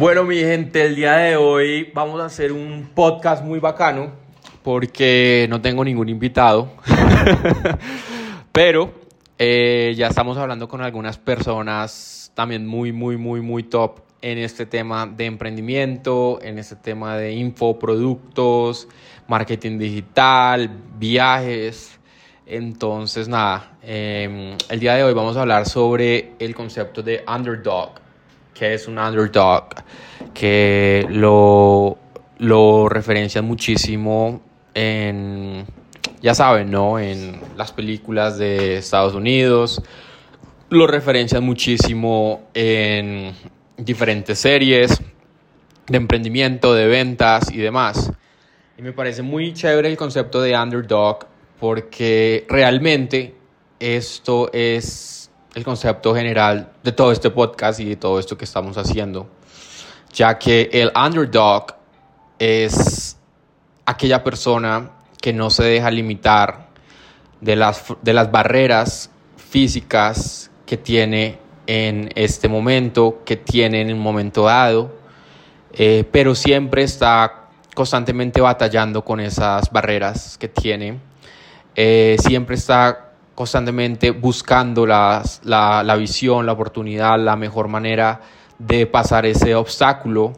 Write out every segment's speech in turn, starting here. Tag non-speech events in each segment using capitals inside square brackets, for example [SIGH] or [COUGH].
Bueno, mi gente, el día de hoy vamos a hacer un podcast muy bacano porque no tengo ningún invitado, [LAUGHS] pero eh, ya estamos hablando con algunas personas también muy, muy, muy, muy top en este tema de emprendimiento, en este tema de infoproductos, marketing digital, viajes. Entonces, nada, em, el día de hoy vamos a hablar sobre el concepto de underdog, que es un underdog, que lo, lo referencian muchísimo en, ya saben, ¿no? En las películas de Estados Unidos, lo referencian muchísimo en diferentes series de emprendimiento, de ventas y demás. Y me parece muy chévere el concepto de underdog porque realmente esto es el concepto general de todo este podcast y de todo esto que estamos haciendo, ya que el underdog es aquella persona que no se deja limitar de las, de las barreras físicas que tiene en este momento, que tiene en un momento dado, eh, pero siempre está constantemente batallando con esas barreras que tiene, eh, siempre está constantemente buscando las, la, la visión, la oportunidad, la mejor manera de pasar ese obstáculo,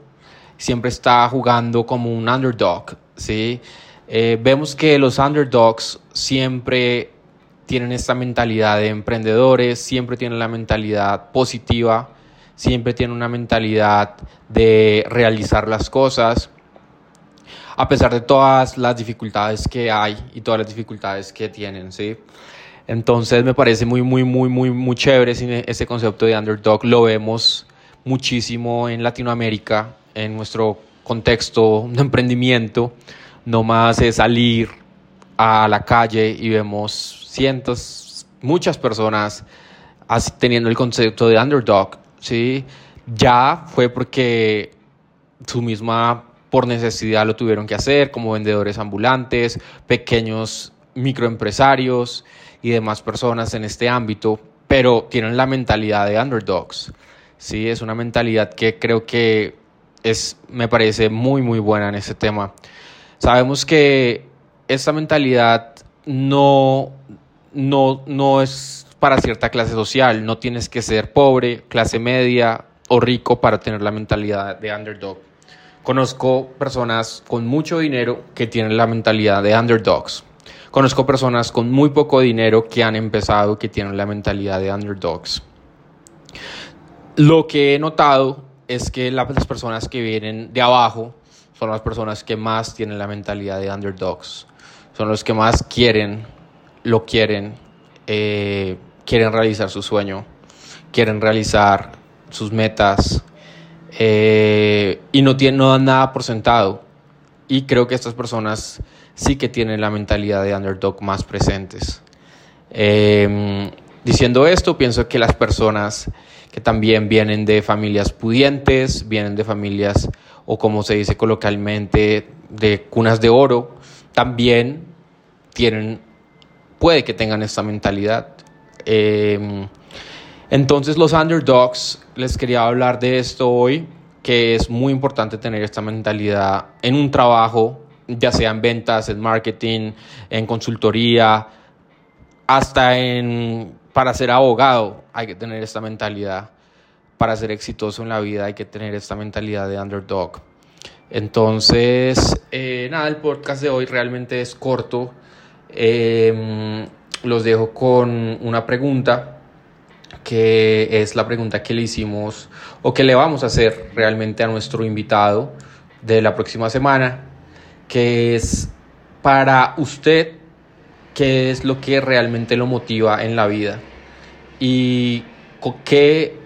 siempre está jugando como un underdog, ¿sí? Eh, vemos que los underdogs siempre tienen esta mentalidad de emprendedores, siempre tienen la mentalidad positiva, siempre tienen una mentalidad de realizar las cosas, a pesar de todas las dificultades que hay y todas las dificultades que tienen, ¿sí? Entonces me parece muy, muy, muy, muy, muy chévere ese concepto de underdog. Lo vemos muchísimo en Latinoamérica, en nuestro contexto de emprendimiento. No más es salir a la calle y vemos cientos, muchas personas teniendo el concepto de underdog, ¿sí? Ya fue porque su misma por necesidad lo tuvieron que hacer, como vendedores ambulantes, pequeños microempresarios y demás personas en este ámbito, pero tienen la mentalidad de underdogs. Sí, es una mentalidad que creo que es, me parece muy, muy buena en este tema. Sabemos que esta mentalidad no, no, no es para cierta clase social, no tienes que ser pobre, clase media o rico para tener la mentalidad de underdog. Conozco personas con mucho dinero que tienen la mentalidad de underdogs. Conozco personas con muy poco dinero que han empezado que tienen la mentalidad de underdogs. Lo que he notado es que las personas que vienen de abajo son las personas que más tienen la mentalidad de underdogs. Son los que más quieren, lo quieren, eh, quieren realizar su sueño, quieren realizar sus metas eh, y no, tienen, no dan nada por sentado. Y creo que estas personas sí que tienen la mentalidad de underdog más presentes. Em, diciendo esto, pienso que las personas que también vienen de familias pudientes, vienen de familias o como se dice coloquialmente, de cunas de oro, también tienen, puede que tengan esta mentalidad. Em, entonces los underdogs, les quería hablar de esto hoy, que es muy importante tener esta mentalidad en un trabajo, ya sea en ventas, en marketing, en consultoría, hasta en para ser abogado hay que tener esta mentalidad para ser exitoso en la vida hay que tener esta mentalidad de underdog. Entonces, eh, nada, el podcast de hoy realmente es corto. Em, los dejo con una pregunta que es la pregunta que le hicimos o que le vamos a hacer realmente a nuestro invitado de la próxima semana, que es para usted, ¿qué es lo que realmente lo motiva en la vida? ¿Y qué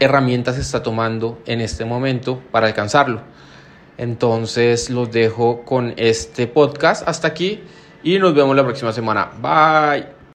herramientas está tomando en este momento para alcanzarlo. Entonces los dejo con este podcast hasta aquí y nos vemos la próxima semana. Bye.